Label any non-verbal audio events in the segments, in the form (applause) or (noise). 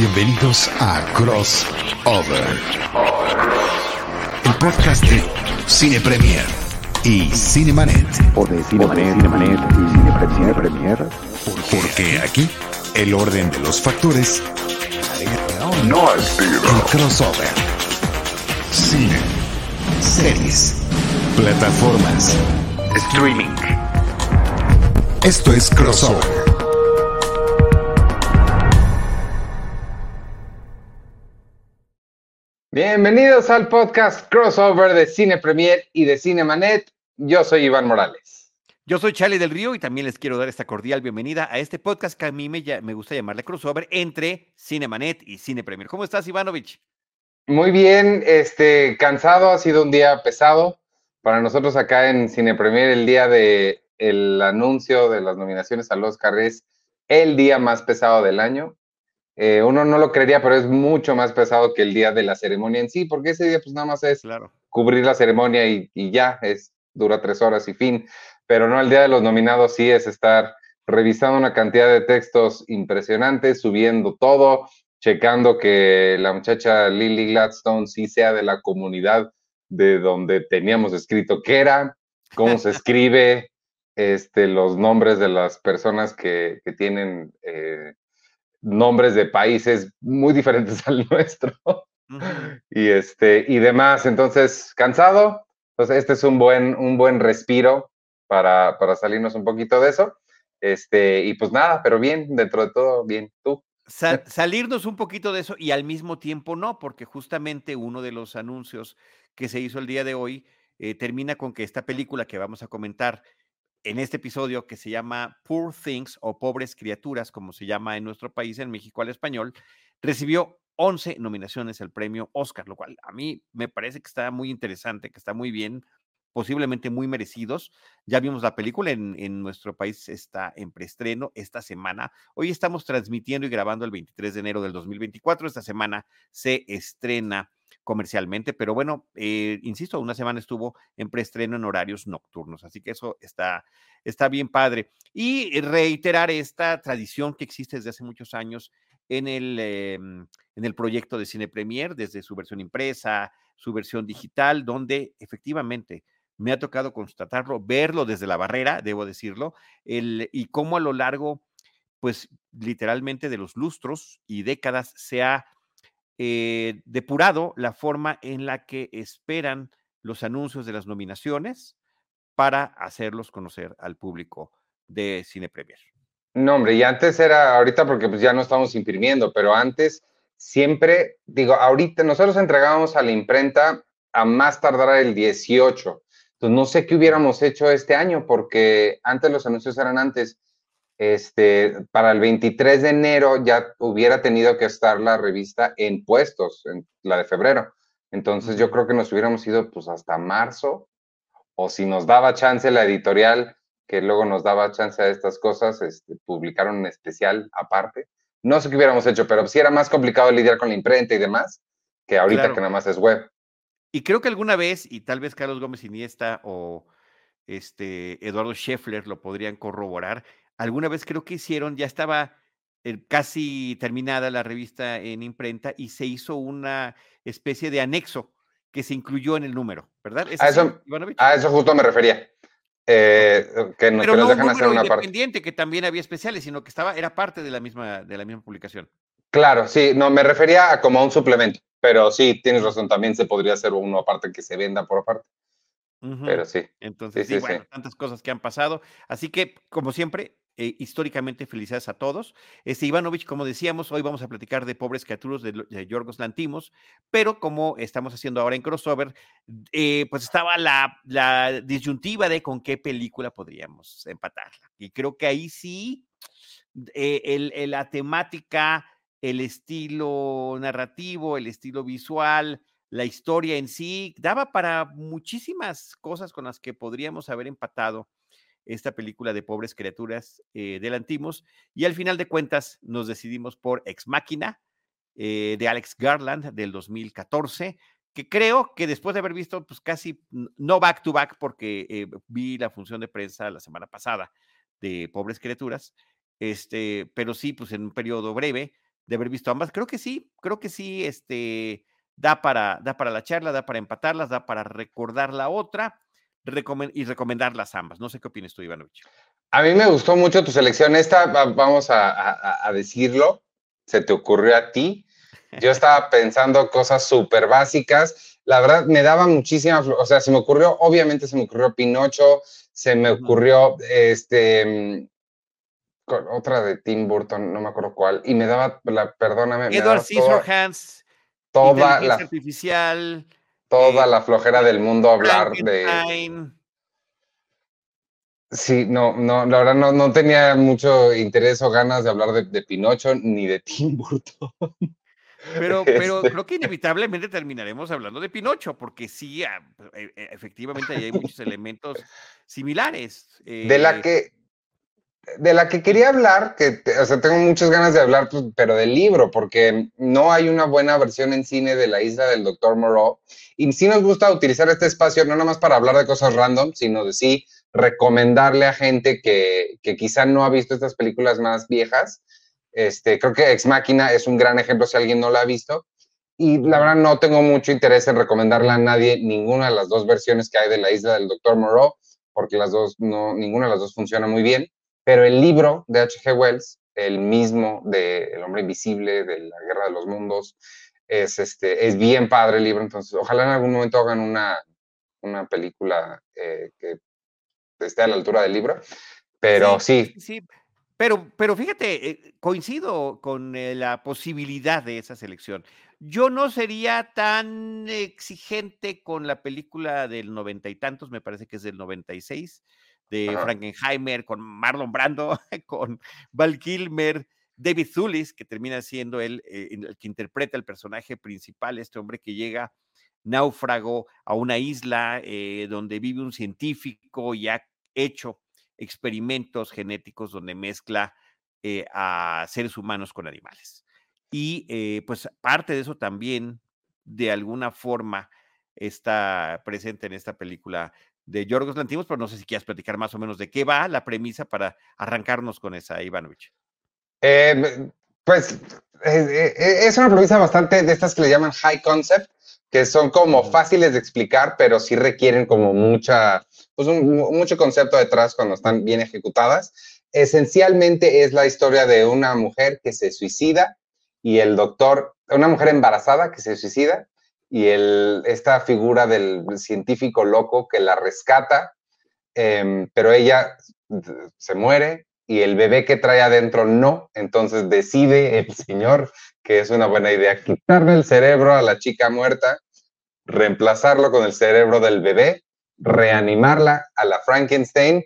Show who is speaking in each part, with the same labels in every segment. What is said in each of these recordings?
Speaker 1: Bienvenidos a Crossover, el podcast de Cine Premier y Cinemanet.
Speaker 2: O de Cinemanet, Cinemanet y Cine, Cine Premier.
Speaker 1: Porque aquí el orden de los factores
Speaker 2: No altera.
Speaker 1: el crossover. Cine, series, plataformas.
Speaker 2: Streaming.
Speaker 1: Esto es Crossover.
Speaker 3: Bienvenidos al podcast crossover de Cine Premier y de Cinemanet. Yo soy Iván Morales.
Speaker 4: Yo soy Charlie del Río y también les quiero dar esta cordial bienvenida a este podcast que a mí me, gusta llamarle crossover entre Cinemanet y Cine Premier. ¿Cómo estás, Ivanovich?
Speaker 3: Muy bien, este, cansado, ha sido un día pesado. Para nosotros acá en Cine Premier, el día de el anuncio de las nominaciones al Oscar es el día más pesado del año. Eh, uno no lo creería, pero es mucho más pesado que el día de la ceremonia en sí, porque ese día pues nada más es
Speaker 4: Claro.
Speaker 3: cubrir la ceremonia y, y ya, es, dura tres horas y fin. Pero no, el día de los nominados sí es estar revisando una cantidad de textos impresionantes, subiendo todo, checando que la muchacha Lily Gladstone sí sea de la comunidad de donde teníamos escrito que era, cómo se (laughs) escribe, este, los nombres de las personas que, que tienen eh, nombres de países muy diferentes (laughs) al nuestro y este y demás. Entonces, cansado, pues este es un buen, un buen respiro para, para salirnos un poquito de eso. Este, y pues nada, pero bien, dentro de todo, bien. Tú.
Speaker 4: Sa- salirnos un poquito de eso y al mismo tiempo no, porque justamente uno de los anuncios que se hizo el día de hoy eh, termina con que esta película que vamos a comentar en este episodio, que se llama Poor Things o Pobres Criaturas, como se llama en nuestro país, en México al español, recibió 11 nominaciones al premio Oscar, lo cual a mí me parece que está muy interesante, que está muy bien, posiblemente muy merecidos. Ya vimos la película en, nuestro país, está en preestreno esta semana. Hoy estamos transmitiendo y grabando el 23 de enero del 2024. Esta semana se estrena comercialmente, pero bueno, eh, insisto, una semana estuvo en preestreno en horarios nocturnos, así que eso está, está bien padre. Y reiterar esta tradición que existe desde hace muchos años en el, eh, en el proyecto de Cine Premier, desde su versión impresa, su versión digital, donde efectivamente me ha tocado constatarlo, verlo desde la barrera, debo decirlo, el, y cómo a lo largo, pues literalmente de los lustros y décadas se ha eh, depurado la forma en la que esperan los anuncios de las nominaciones para hacerlos conocer al público de Cine Premier.
Speaker 3: No, hombre, y antes era, ahorita porque pues ya no estamos imprimiendo, pero antes siempre, digo, ahorita nosotros entregábamos a la imprenta a más tardar el 18. Entonces no sé qué hubiéramos hecho este año, porque antes los anuncios eran antes. Este, para el 23 de enero ya hubiera tenido que estar la revista en puestos, en la de febrero. Entonces yo creo que nos hubiéramos ido pues hasta marzo, o si nos daba chance la editorial, que luego nos daba chance a estas cosas, este, publicar un especial aparte. No sé qué hubiéramos hecho, pero sí era más complicado lidiar con la imprenta y demás, que ahorita
Speaker 4: Claro.
Speaker 3: que nada más es web.
Speaker 4: Y creo que alguna vez, y tal vez Carlos Gómez Iniesta o este Eduardo Scheffler lo podrían corroborar, alguna vez creo que hicieron, ya estaba eh, casi terminada la revista en imprenta y se hizo una especie de anexo que se incluyó en el número, ¿verdad? ¿Es
Speaker 3: A eso-? A eso justo me refería. Eh, que, no-
Speaker 4: Pero
Speaker 3: que
Speaker 4: no
Speaker 3: nos
Speaker 4: un
Speaker 3: dejan hacer
Speaker 4: número
Speaker 3: una parte.
Speaker 4: independiente que también había especiales, sino que estaba, era parte de la misma, de la misma publicación.
Speaker 3: Claro, sí, no, me refería a como a un suplemento, pero sí, tienes razón, también se podría hacer uno aparte que se venda por aparte,
Speaker 4: Ujú.
Speaker 3: pero sí.
Speaker 4: Entonces,
Speaker 3: Sí,
Speaker 4: sí,
Speaker 3: sí,
Speaker 4: bueno,
Speaker 3: sí.
Speaker 4: tantas cosas que han pasado. Así que, como siempre, eh, históricamente felicidades a todos. Este Ivanovich, como decíamos, hoy vamos a platicar de Pobres Criaturas de, de Yorgos Lantimos, pero como estamos haciendo ahora en crossover, eh, pues estaba la, disyuntiva de con qué película podríamos empatarla. Y creo que ahí sí, eh, la temática, el estilo narrativo, el estilo visual, la historia en sí, daba para muchísimas cosas con las que podríamos haber empatado esta película de pobres criaturas eh, de Lantimos. Y al final de cuentas nos decidimos por Ex Máquina eh, de Alex Garland del 2014, que creo que después de haber visto pues casi, no back to back, porque eh, vi la función de prensa la semana pasada de Pobres Criaturas, este, pero sí, pues en un periodo breve, de haber visto ambas. Creo que sí, creo que sí, este, da para, da para la charla, da para empatarlas, da para recordar la otra y recomendarlas ambas. No sé qué opinas tú, Ivanovich.
Speaker 3: A mí me gustó mucho tu selección. Esta, vamos a, a decirlo, se te ocurrió a ti. Yo (laughs) estaba pensando cosas súper básicas. La verdad, me daba muchísima, o sea, se me ocurrió, obviamente se me ocurrió Pinocho, se me ocurrió este, otra de Tim Burton, no me acuerdo cuál, y me daba, la, perdóname.
Speaker 4: Edward Scissorhands.
Speaker 3: Toda, la
Speaker 4: artificial.
Speaker 3: Toda la flojera del mundo hablar de. Sí, no, no, la verdad no, no tenía mucho interés o ganas de hablar de, de Pinocho ni de Tim Burton.
Speaker 4: Pero, (laughs) pero este creo que inevitablemente terminaremos hablando de Pinocho, porque sí, ah, e, e, efectivamente hay muchos elementos similares.
Speaker 3: de la eh, que de la que quería hablar, que o sea, tengo muchas ganas de hablar, pues, pero del libro, porque no hay una buena versión en cine de La isla del Doctor Moreau. Y sí nos gusta utilizar este espacio, no nada más para hablar de cosas random, sino de sí recomendarle a gente que, que quizá no ha visto estas películas más viejas. Este, creo que Ex Máquina es un gran ejemplo si alguien no la ha visto. Y la verdad no tengo mucho interés en recomendarle a nadie ninguna de las dos versiones que hay de La isla del Doctor Moreau, porque las dos no, ninguna de las dos funciona muy bien. Pero el libro de H.G. Wells, el mismo de El hombre invisible, de la guerra de los mundos, es, este, es bien padre el libro. Entonces, ojalá en algún momento hagan una, una película eh, que esté a la altura del libro. Pero sí.
Speaker 4: Sí, Pero, pero fíjate, eh, coincido con eh, la posibilidad de esa selección. Yo no sería tan exigente con la película del noventa y tantos, me parece que es del 96, de Frankenheimer, con Marlon Brando, (laughs) con Val Kilmer, David Zulis, que termina siendo él eh, el que interpreta el personaje principal, este hombre que llega náufrago a una isla eh, donde vive un científico y ha hecho experimentos genéticos donde mezcla eh, a seres humanos con animales. Y pues parte de eso también, de alguna forma, está presente en esta película de Yorgos Lantimos, pero no sé si quieras platicar más o menos de qué va la premisa para arrancarnos con esa, Ivanovich.
Speaker 3: Eh, pues eh, eh, es una premisa bastante de estas que le llaman high concept, que son como fáciles de explicar, pero sí requieren como mucha, pues mucho concepto detrás cuando están bien ejecutadas. Esencialmente es la historia de una mujer que se suicida y el doctor, una mujer embarazada que se suicida y el, esta figura del científico loco que la rescata, em, pero ella se muere y el bebé que trae adentro no, entonces decide el señor que es una buena idea quitarle el cerebro a la chica muerta, reemplazarlo con el cerebro del bebé, reanimarla a la Frankenstein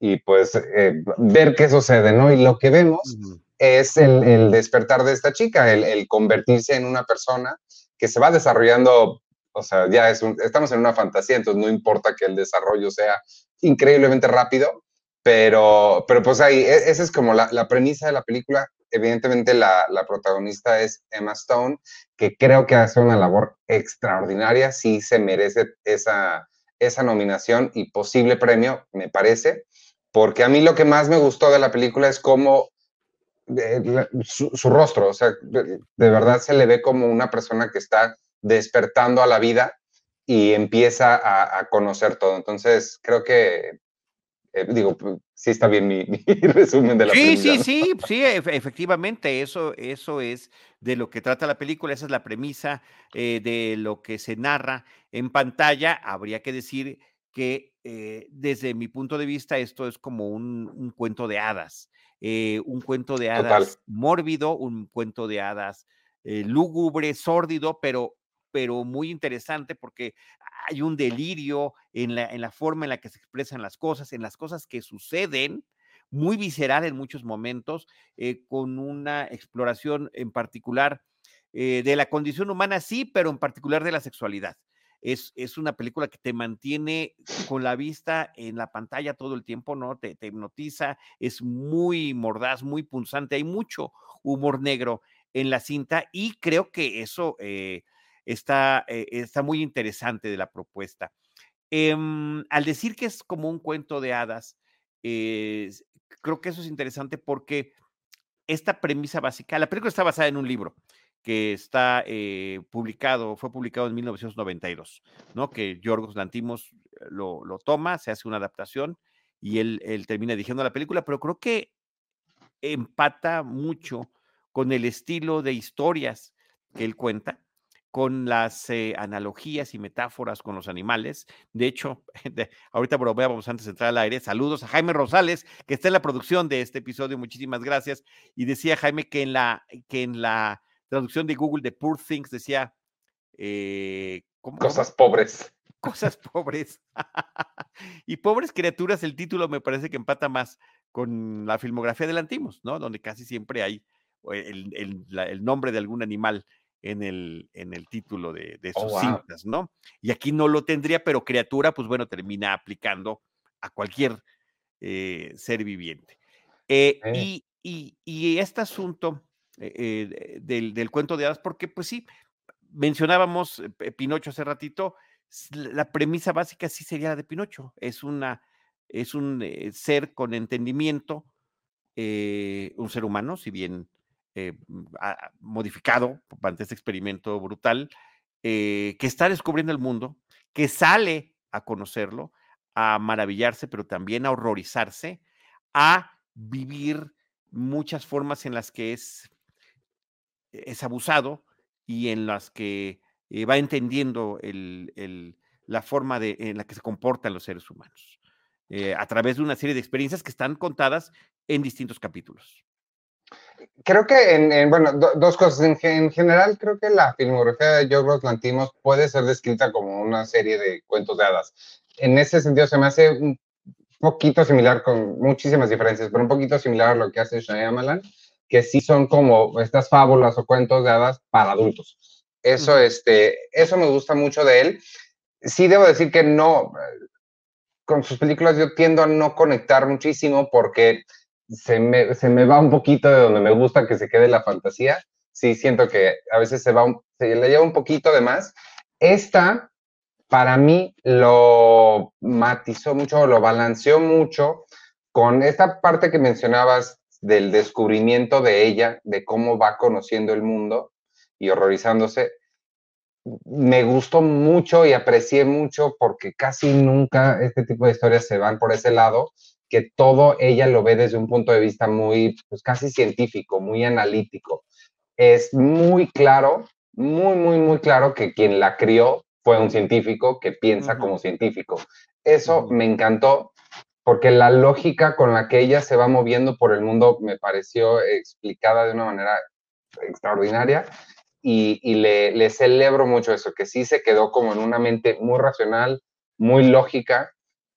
Speaker 3: y pues eh, ver qué sucede, ¿no? Y lo que vemos es el, despertar de esta chica, el, el, convertirse en una persona que se va desarrollando, o sea, ya es estamos en una fantasía, entonces no importa que el desarrollo sea increíblemente rápido, pero, pero pues ahí, e, esa es como la, la premisa de la película. Evidentemente la, la, protagonista es Emma Stone, que creo que hace una labor extraordinaria, sí se merece esa, esa nominación y posible premio, me parece, porque a mí lo que más me gustó de la película es cómo su, rostro, o sea, de, verdad se le ve como una persona que está despertando a la vida y empieza a, conocer todo. Entonces, creo que, eh, digo, pues, sí está bien mi, (laughs) resumen de la
Speaker 4: película. Sí, sí, sí, sí, efectivamente, eso, eso es de lo que trata la película, esa es la premisa eh, de lo que se narra en pantalla. Habría que decir que eh, desde mi punto de vista esto es como un cuento de hadas. Eh, un cuento de hadas mórbido, un cuento de hadas eh, lúgubre, sórdido, pero, pero muy interesante porque hay un delirio en la, en la forma en la que se expresan las cosas, en las cosas que suceden, muy visceral en muchos momentos, con una exploración en particular de la condición humana, sí, pero en particular de la sexualidad. Es, es, una película que te mantiene con la vista en la pantalla todo el tiempo, ¿no? Te, te hipnotiza, es muy mordaz, muy punzante, hay mucho humor negro en la cinta y creo que eso eh, está, eh, está muy interesante de la propuesta. Em, al decir que es como un cuento de hadas, creo que eso es interesante porque esta premisa básica, la película está basada en un libro que está eh, publicado, fue publicado en 1992, ¿no? Que Yorgos Lantimos lo, lo, toma, se hace una adaptación y él, él termina dirigiendo la película, pero creo que empata mucho con el estilo de historias que él cuenta, con las eh, analogías y metáforas con los animales. De hecho, (laughs) de, ahorita vamos antes de entrar al aire. Saludos a Jaime Rosales, que está en la producción de este episodio. Muchísimas gracias. Y decía Jaime que en la, que en la traducción de Google de Poor Things decía eh,
Speaker 3: ¿cómo, cosas pobres.
Speaker 4: Cosas pobres. (laughs) y pobres criaturas, el título me parece que empata más con la filmografía de Lantimos, ¿no? Donde casi siempre hay el, el, la, el nombre de algún animal en el, en el título de, de sus oh, wow. cintas, ¿no? Y aquí no lo tendría, pero criatura, pues bueno, termina aplicando a cualquier eh, ser viviente. Eh, eh. Y, y, y, este asunto eh, del, del, cuento de hadas, porque pues sí, mencionábamos Pinocho hace ratito, la premisa básica sí sería la de Pinocho, es una, es un ser con entendimiento, un ser humano, si bien eh, modificado ante este experimento brutal, eh, que está descubriendo el mundo, que sale a conocerlo, a maravillarse, pero también a horrorizarse, a vivir muchas formas en las que es, es abusado y en las que eh, va entendiendo el, el, la forma de, en la que se comportan los seres humanos, eh, a través de una serie de experiencias que están contadas en distintos capítulos
Speaker 3: creo que, en, en bueno, do, dos cosas. En, en, general, creo que la filmografía de Yorgos Lantimos puede ser descrita como una serie de cuentos de hadas. En ese sentido, se me hace un poquito similar, con muchísimas diferencias, pero un poquito similar a lo que hace Shyamalan, que sí son como estas fábulas o cuentos de hadas para adultos. Eso, este, eso me gusta mucho de él. Sí debo decir que no, con sus películas yo tiendo a no conectar muchísimo porque se me, se me va un poquito de donde me gusta que se quede la fantasía. Sí, siento que a veces se va, un, se le lleva un poquito de más. Esta, para mí, lo matizó mucho, lo balanceó mucho con esta parte que mencionabas del descubrimiento de ella, de cómo va conociendo el mundo y horrorizándose. Me gustó mucho y aprecié mucho porque casi nunca este tipo de historias se van por ese lado que todo ella lo ve desde un punto de vista muy, pues casi científico, muy analítico. Es muy claro, muy, muy, muy claro que quien la crió fue un científico que piensa uh -huh. como científico. Eso uh -huh. me encantó porque la lógica con la que ella se va moviendo por el mundo me pareció explicada de una manera extraordinaria y, y le, le celebro mucho eso, que sí se quedó como en una mente muy racional, muy lógica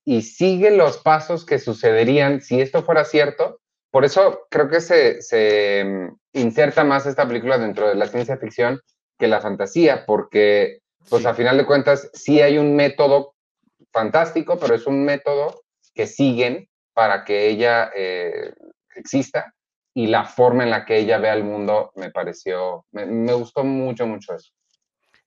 Speaker 3: y sigue los pasos que sucederían si esto fuera cierto. Por eso creo que se, se mm, inserta más esta película dentro de la ciencia ficción que la fantasía, porque pues sí. a final de cuentas sí hay un método fantástico, pero es un método que siguen para que ella eh, exista y la forma en la que ella ve al mundo me pareció, me, me, gustó mucho, mucho eso.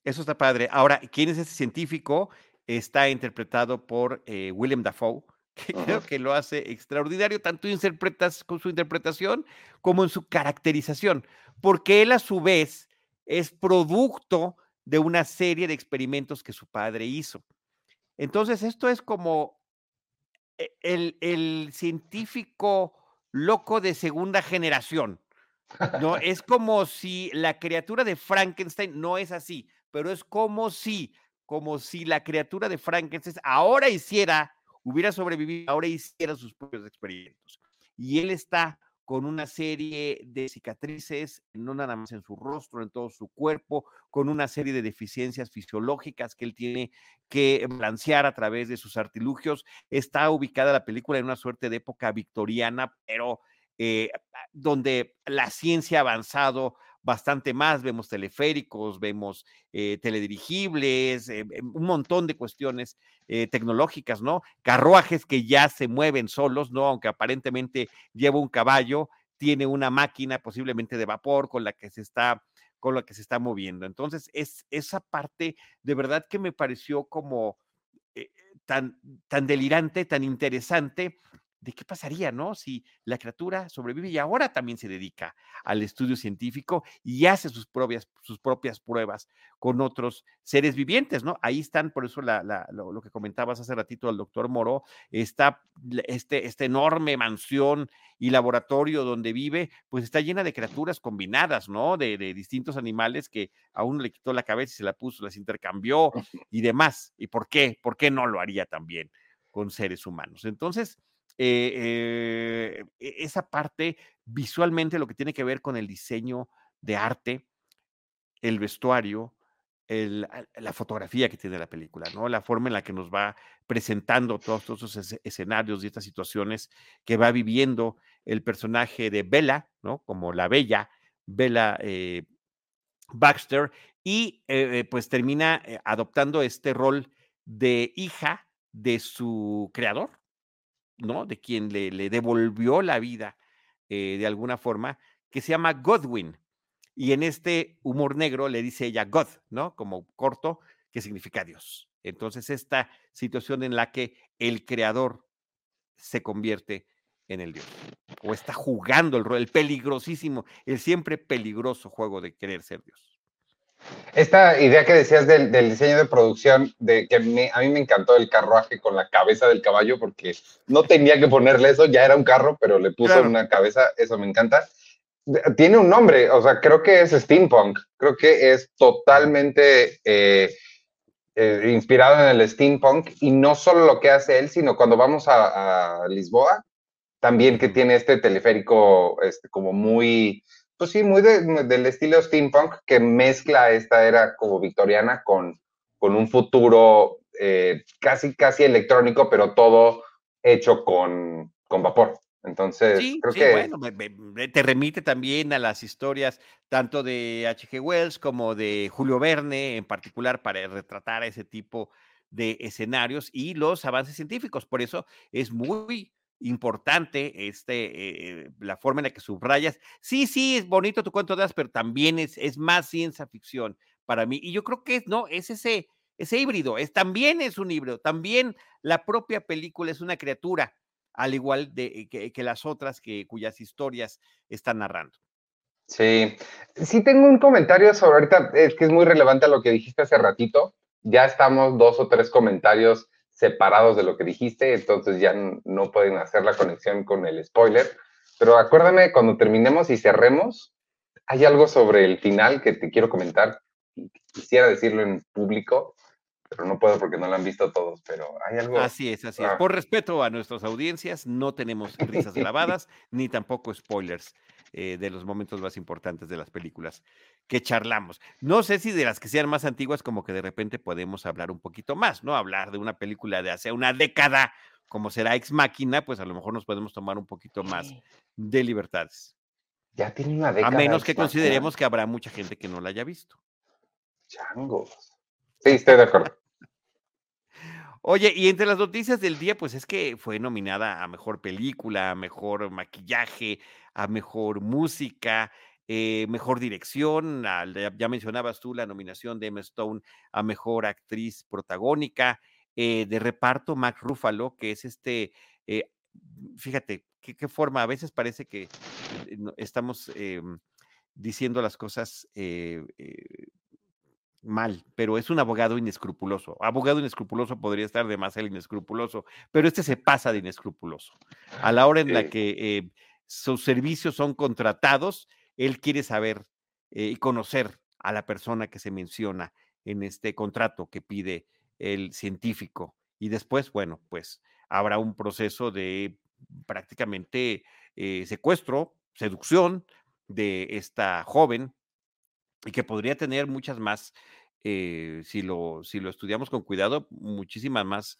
Speaker 4: Eso está padre. Ahora, ¿quién es ese científico? está interpretado por eh, William Dafoe, (laughs) que uh -huh. creo que lo hace extraordinario, tanto interpretas con su interpretación como en su caracterización, porque él a su vez es producto de una serie de experimentos que su padre hizo. Entonces, esto es como el, el científico loco de segunda generación. No, (laughs) es como si la criatura de Frankenstein no es así, pero es como si como si la criatura de Frankenstein ahora hiciera, hubiera sobrevivido, ahora hiciera sus propios experimentos. Y él está con una serie de cicatrices, no nada más en su rostro, en todo su cuerpo, con una serie de deficiencias fisiológicas que él tiene que balancear a través de sus artilugios. Está ubicada la película en una suerte de época victoriana, pero eh, donde la ciencia ha avanzado bastante más, vemos teleféricos, vemos eh, teledirigibles, eh, un montón de cuestiones eh, tecnológicas, ¿no? Carruajes que ya se mueven solos, ¿no? Aunque aparentemente lleva un caballo, tiene una máquina posiblemente de vapor con la que se está con la que se está moviendo. Entonces, es esa parte de verdad que me pareció como tan, tan delirante, tan interesante, de qué pasaría, ¿no? Si la criatura sobrevive y ahora también se dedica al estudio científico y hace sus propias, sus propias pruebas con otros seres vivientes, ¿no? Ahí están, por eso lo, que comentabas hace ratito al doctor Moro, está este, esta enorme mansión y laboratorio donde vive, pues está llena de criaturas combinadas, ¿no? De, de distintos animales que a uno le quitó la cabeza y se la puso, las intercambió (laughs) y demás. ¿Y por qué? ¿Por qué no lo haría también con seres humanos? Entonces, eh, eh, e, esa parte visualmente lo que tiene que ver con el diseño de arte, el vestuario, la fotografía que tiene la película, ¿no? La forma en la que nos va presentando todos, esos escenarios y estas situaciones que va viviendo el personaje de Bella, ¿no? Como la bella Bella eh, Baxter, y pues termina adoptando este rol de hija de su creador, ¿no? De quien le, devolvió la vida eh, de alguna forma, que se llama Godwin. Y en este humor negro le dice ella God, ¿no? Como corto, que significa Dios. Entonces, esta situación en la que el creador se convierte en el Dios, o está jugando el rol, el peligrosísimo, el siempre peligroso juego de querer ser Dios.
Speaker 3: Esta idea que decías del, diseño de producción, de que a mí me encantó el carruaje con la cabeza del caballo, porque no tenía que ponerle eso, ya era un carro, pero le puso una cabeza, eso me encanta. Tiene un nombre, o sea, creo que es steampunk, creo que es totalmente eh, eh, inspirado en el steampunk, y no solo lo que hace él, sino cuando vamos a, a Lisboa, también que tiene este teleférico este, como muy pues sí, muy del estilo steampunk que mezcla esta era como victoriana con, con un futuro eh, casi, casi electrónico, pero todo hecho con, con vapor. Entonces, creo que...
Speaker 4: bueno, te remite también a las historias tanto de H.G. Wells como de Julio Verne, en particular para retratar ese tipo de escenarios y los avances científicos. Por eso es muy importante este, eh, la forma en la que subrayas. Sí, sí, es bonito tu cuento de hadas, pero también es, es más ciencia ficción para mí. Y yo creo que es, no, es ese, ese híbrido, es, también es un híbrido, también la propia película es una criatura, al igual de, que, que las otras que, cuyas historias están narrando.
Speaker 3: Sí, sí tengo un comentario sobre ahorita, es que es muy relevante a lo que dijiste hace ratito. Ya estamos dos o tres comentarios separados de lo que dijiste, entonces ya no pueden hacer la conexión con el spoiler. Pero acuérdame, cuando terminemos y cerremos, hay algo sobre el final que te quiero comentar. Quisiera decirlo en público, pero no puedo porque no lo han visto todos, pero hay algo.
Speaker 4: Así es, así es. Ah. Por respeto a nuestras audiencias, no tenemos risas grabadas ni tampoco spoilers eh, de los momentos más importantes de las películas que charlamos. No sé si de las que sean más antiguas, como que de repente podemos hablar un poquito más, ¿no? Hablar de una película de hace una década, como será Ex Máquina, pues a lo mejor nos podemos tomar un poquito más de libertades.
Speaker 3: Ya tiene una década.
Speaker 4: A menos que consideremos que habrá mucha gente que no la haya visto.
Speaker 3: Changos. Sí, estoy de acuerdo.
Speaker 4: Oye, y entre las noticias del día, pues es que fue nominada a mejor película, a mejor maquillaje, a mejor música, eh, mejor dirección. ya mencionabas tú la nominación de Emma Stone a mejor actriz protagónica. Eh, de reparto, Mac Ruffalo, que es este, eh, fíjate, qué, forma, a veces parece que estamos em, diciendo las cosas mal, pero es un abogado inescrupuloso. Abogado inescrupuloso podría estar de más el inescrupuloso, pero este se pasa de inescrupuloso. A la hora en la que eh, sus servicios son contratados, él quiere saber eh, y conocer a la persona que se menciona en este contrato que pide el científico. Y después, bueno, pues habrá un proceso de prácticamente eh, secuestro, seducción de esta joven y que podría tener muchas más, eh, si, lo, si lo estudiamos con cuidado, muchísimas más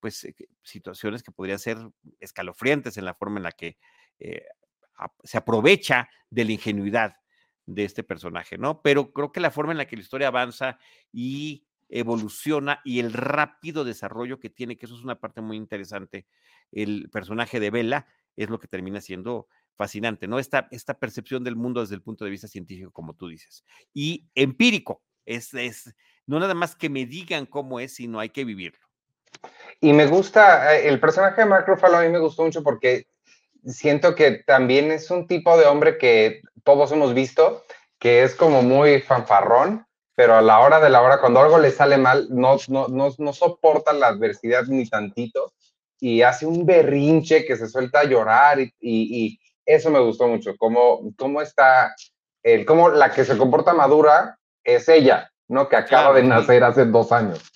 Speaker 4: pues, eh, situaciones que podrían ser escalofriantes en la forma en la que eh, se aprovecha de la ingenuidad de este personaje, ¿no? Pero creo que la forma en la que la historia avanza y evoluciona y el rápido desarrollo que tiene, que eso es una parte muy interesante, el personaje de Bella es lo que termina siendo fascinante, ¿no? Esta, esta percepción del mundo desde el punto de vista científico, como tú dices, y empírico, es, es no nada más que me digan cómo es, sino hay que vivirlo.
Speaker 3: Y me gusta, eh, el personaje de Mark Ruffalo a mí me gustó mucho porque siento que también es un tipo de hombre que todos hemos visto, que es como muy fanfarrón, pero a la hora de la hora, cuando algo le sale mal, no, no, no, no soporta la adversidad ni tantito y hace un berrinche que se suelta a llorar y, y, eso me gustó mucho, cómo, cómo está, el, cómo la que se comporta madura es ella, ¿no? Que acaba de nacer hace dos años.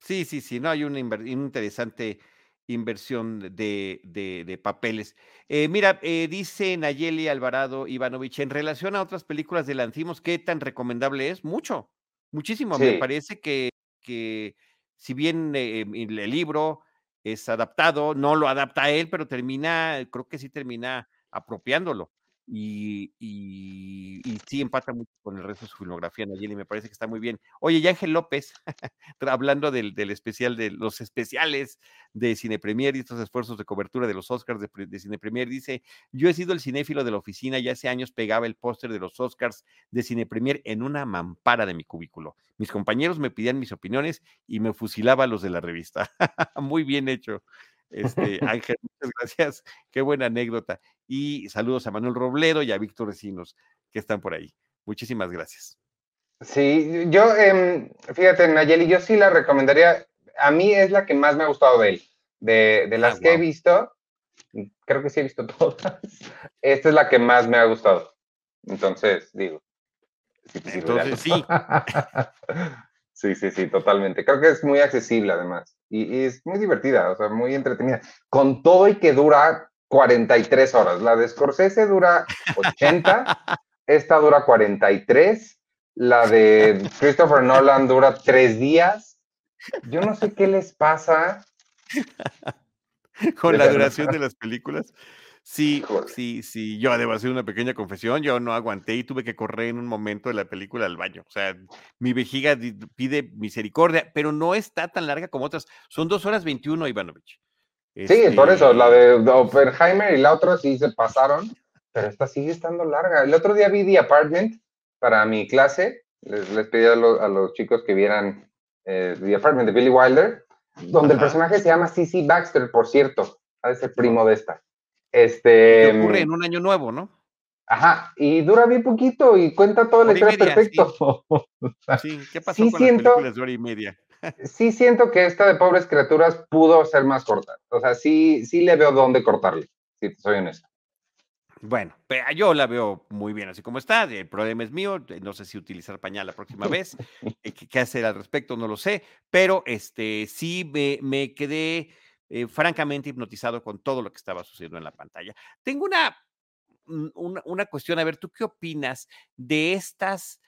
Speaker 4: Sí, sí, sí, no hay una, interesante inversión de, de, papeles. Eh, mira, eh, dice Nayeli Alvarado Ivanovich, en relación a otras películas de Lancimos, ¿qué tan recomendable es? Mucho, muchísimo. Me parece que, que si bien eh, el libro es adaptado, no lo adapta él, pero termina, creo que sí termina apropiándolo. Y, y, sí empata mucho con el resto de su filmografía, Nayeli, me parece que está muy bien. Oye, y Ángel López, (laughs) hablando del, especial, de los especiales de Cine Premier y estos esfuerzos de cobertura de los Oscars de, de Cine Premier, dice, yo he sido el cinéfilo de la oficina y hace años pegaba el póster de los Oscars de Cine Premier en una mampara de mi cubículo. Mis compañeros me pedían mis opiniones y me fusilaba los de la revista. (laughs) muy bien hecho. Este, (laughs) Ángel, muchas gracias. Qué buena anécdota. Y saludos a Manuel Robledo y a Víctor Recinos, que están por ahí. Muchísimas gracias.
Speaker 3: Sí, yo, eh, fíjate, Nayeli, yo sí la recomendaría. A mí es la que más me ha gustado de él. De, de las ah, que he visto, creo que sí he visto (laughs) todas. Esta es la que más me ha gustado. Entonces, digo.
Speaker 4: Entonces, sí. (laughs)
Speaker 3: sí, sí, sí, totalmente. Creo que es muy accesible además. Y, es muy divertida, o sea, muy entretenida. Con todo y que dura 43 horas. La de Scorsese dura 80, (laughs) esta dura 43, la de Christopher Nolan dura 3 días. Yo no sé qué les pasa. (laughs)
Speaker 4: Con la duración de las películas. Sí, sí, sí. Yo debo hacer una pequeña confesión. Yo no aguanté y tuve que correr en un momento de la película al baño. O sea, mi vejiga pide misericordia, pero no está tan larga como otras. Son dos horas 21, Ivanovich.
Speaker 3: Sí, por eso, la este de Oppenheimer y la otra sí se pasaron, pero esta sigue estando larga. El otro día vi The Apartment para mi clase. Les, les pedí a, los chicos que vieran eh, The Apartment de Billy Wilder, donde el personaje se llama C.C. Baxter, por cierto. Ha de ser primo de esta. Este,
Speaker 4: ocurre en un año nuevo, ¿no?
Speaker 3: Ajá, y dura bien poquito y cuenta toda la historia perfecto. (laughs)
Speaker 4: Sí. ¿qué pasó con las películas de hora y media? (laughs)
Speaker 3: sí siento que esta de Pobres Criaturas pudo ser más corta. O sea, sí, sí le veo dónde cortarle, si soy honesto.
Speaker 4: Bueno, yo la veo muy bien así como está. El problema es mío. No sé si utilizar pañal la próxima vez. (laughs) Eh, ¿Qué hacer al respecto? No lo sé. Pero este sí me, me quedé eh, francamente hipnotizado con todo lo que estaba sucediendo en la pantalla. Tengo una, mm, una, una cuestión, a ver, ¿tú qué opinas de estas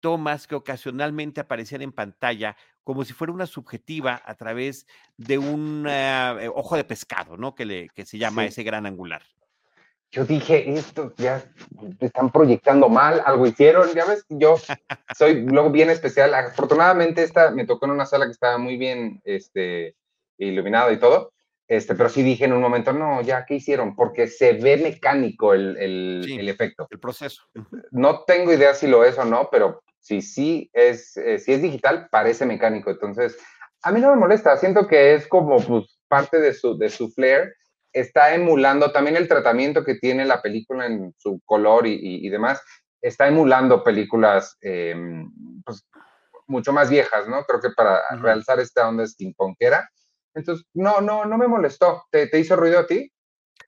Speaker 4: tomas que ocasionalmente aparecían en pantalla como si fuera una subjetiva a través de un eh, ojo de pescado, ¿no? Que, le, que se llama ese gran angular.
Speaker 3: Yo dije, esto ya están proyectando mal, algo hicieron, ya ves, yo soy luego bien especial. Afortunadamente esta me tocó en una sala que estaba muy bien este, iluminado y todo. Este, pero sí dije en un momento, no, ya, ¿qué hicieron? Porque se ve mecánico el, el, efecto.
Speaker 4: El proceso.
Speaker 3: No tengo idea si lo es o no, pero si sí es, eh, si es digital, parece mecánico. Entonces, a mí no me molesta, siento que es como pues, parte de su, de su flair. Está emulando también el tratamiento que tiene la película en su color y, y, demás. Está emulando películas em, pues, mucho más viejas, ¿no? Creo que para realzar esta onda steampunkera entonces, no, no, no me molestó. ¿Te, hizo ruido a ti?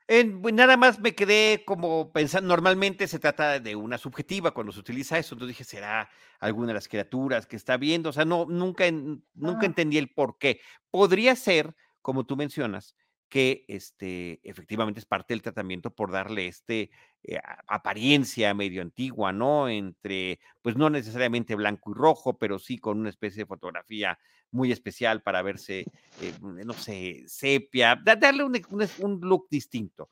Speaker 4: Pues, nada más me quedé como pensando, normalmente se trata de una subjetiva cuando se utiliza eso, entonces dije, será alguna de las criaturas que está viendo, o sea, no, nunca, nunca ah. entendí el por qué. Podría ser, como tú mencionas, que este, efectivamente es parte del tratamiento por darle este eh, apariencia medio antigua, ¿no? Entre, pues no necesariamente blanco y rojo, pero sí con una especie de fotografía muy especial para verse, eh, no sé, sepia, darle un, un, look distinto.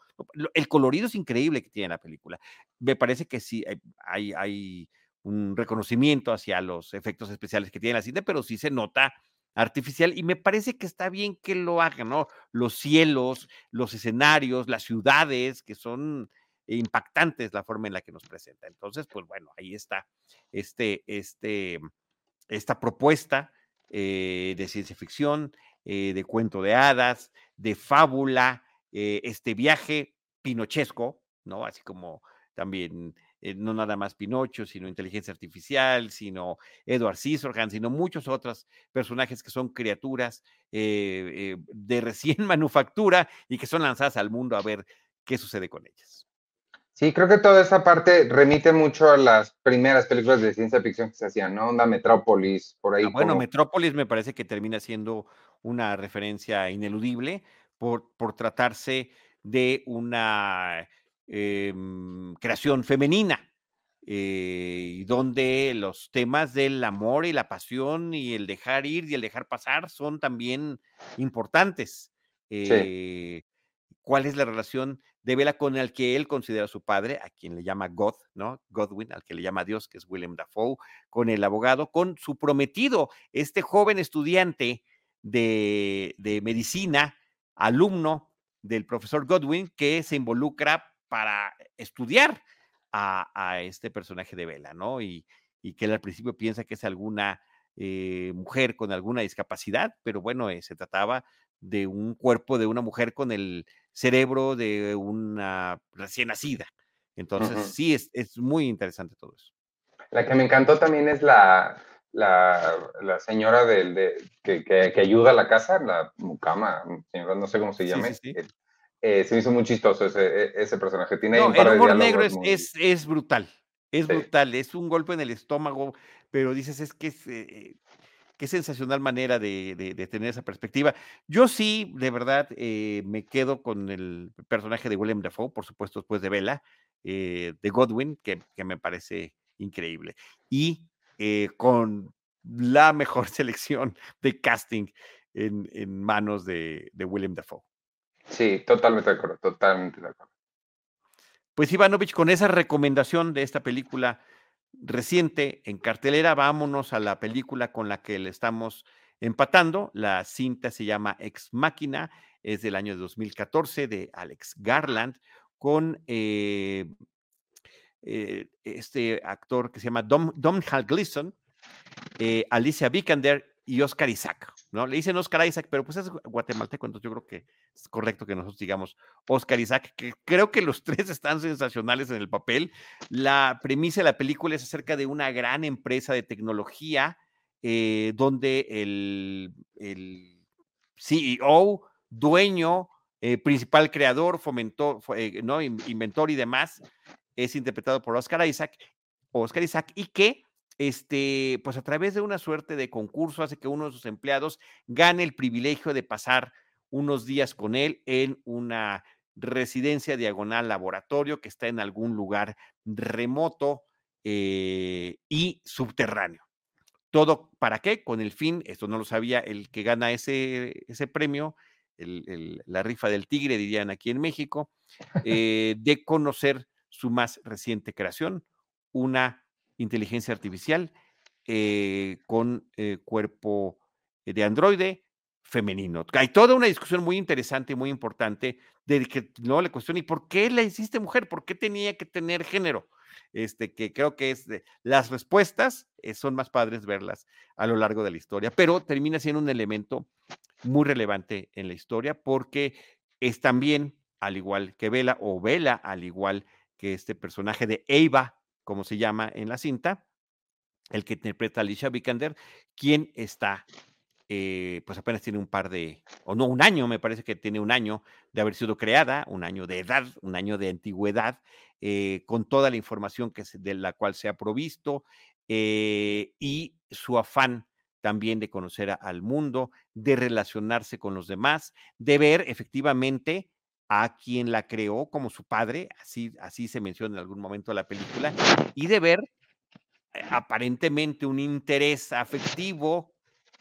Speaker 4: El colorido es increíble que tiene la película. Me parece que sí hay, hay un reconocimiento hacia los efectos especiales que tiene la cinta, pero sí se nota artificial y me parece que está bien que lo hagan, ¿no? Los cielos, los escenarios, las ciudades, que son impactantes la forma en la que nos presenta. Entonces, pues bueno, ahí está este, este, esta propuesta eh, de ciencia ficción eh, de cuento de hadas, de fábula, eh, este viaje pinochesco, ¿no? Así como también no nada más Pinocho, sino inteligencia artificial, sino Edward Scissorhands, sino muchos otros personajes que son criaturas de recién (laughs) manufactura y que son lanzadas al mundo a ver qué sucede con ellas.
Speaker 3: Sí, creo que toda esa parte remite mucho a las primeras películas de ciencia ficción que se hacían, ¿no? Onda Metrópolis, por ahí.
Speaker 4: Ah, bueno, Metrópolis me parece que termina siendo una referencia ineludible por, por tratarse de una em, creación femenina, eh, y donde los temas del amor y la pasión y el dejar ir y el dejar pasar son también importantes. Eh, ¿Cuál es la relación de Vela con el que él considera su padre, a quien le llama God, ¿no? Godwin, al que le llama Dios, que es William Dafoe, con el abogado, con su prometido, este joven estudiante de, medicina, alumno del profesor Godwin, que se involucra para estudiar a, este personaje de Vela, ¿no? Y, que él al principio piensa que es alguna eh, mujer con alguna discapacidad, pero bueno, eh, se trataba de un cuerpo de una mujer con el cerebro de una recién nacida. Entonces, sí, es, es, muy interesante todo eso.
Speaker 3: La que me encantó también es la, la, la señora del, de, que, que, ayuda a la casa, la mucama, no sé cómo se llama. Eh, eh, se me hizo muy chistoso ese, e, ese personaje. Tiene
Speaker 4: no, el humor negro es, es, es, brutal. Es brutal, es un golpe en el estómago, pero dices, es que es, eh, qué sensacional manera de, tener esa perspectiva. Yo sí, de verdad, eh, me quedo con el personaje de William Dafoe, por supuesto, después de Bella, eh, de Godwin, que, me parece increíble. Y eh, con la mejor (laughs) selección de casting en, manos de, de William Dafoe.
Speaker 3: Sí, totalmente de acuerdo, totalmente de acuerdo.
Speaker 4: Pues Ivanovich, con esa recomendación de esta película, reciente en cartelera. Vámonos a la película con la que le estamos empatando. La cinta se llama Ex Máquina, es del año 2014 de Alex Garland con eh, eh, este actor que se llama Dom, Dom Gleason, eh, Alicia Vikander y Oscar Isaac, ¿no? Le dicen Oscar Isaac, pero pues es guatemalteco, entonces yo creo que es correcto que nosotros digamos Oscar Isaac, que creo que los (laughs) tres están sensacionales en el papel. La premisa de la película es acerca de una gran empresa de tecnología eh, donde el, CEO, dueño, eh, principal creador, fomentor, eh, ¿no? inventor y demás, es interpretado por Oscar Isaac, Oscar Isaac, y que este, pues a través de una suerte de concurso hace que uno de sus empleados gane el privilegio de pasar unos días con él en una residencia diagonal laboratorio que está en algún lugar remoto eh, y subterráneo. ¿Todo para qué? Con el fin, esto no lo sabía el que gana ese, ese premio, la rifa del tigre, dirían aquí en México, (laughs) eh, de conocer su más reciente creación, una inteligencia artificial eh, con eh, cuerpo de androide femenino. Hay toda una discusión muy interesante y muy importante de que no le cuestiona y por qué la hiciste mujer, por qué tenía que tener género. Este, que creo que es de, las respuestas eh, son más padres verlas a lo largo de la historia, pero termina siendo un elemento muy relevante en la historia porque es también, al igual que Vela, o Vela, al igual que este personaje de Eva como se llama en la cinta, el que interpreta a Alicia Vikander, quien está, eh, pues apenas tiene un par de, o no, un año, me parece que tiene un año de haber sido creada, un año de edad, un año de antigüedad, eh, con toda la información que de la cual se ha provisto eh, y su afán también de conocer al mundo, de relacionarse con los demás, de ver efectivamente a quien la creó como su padre, así, así se menciona en algún momento de la película, y de ver eh, aparentemente un interés afectivo,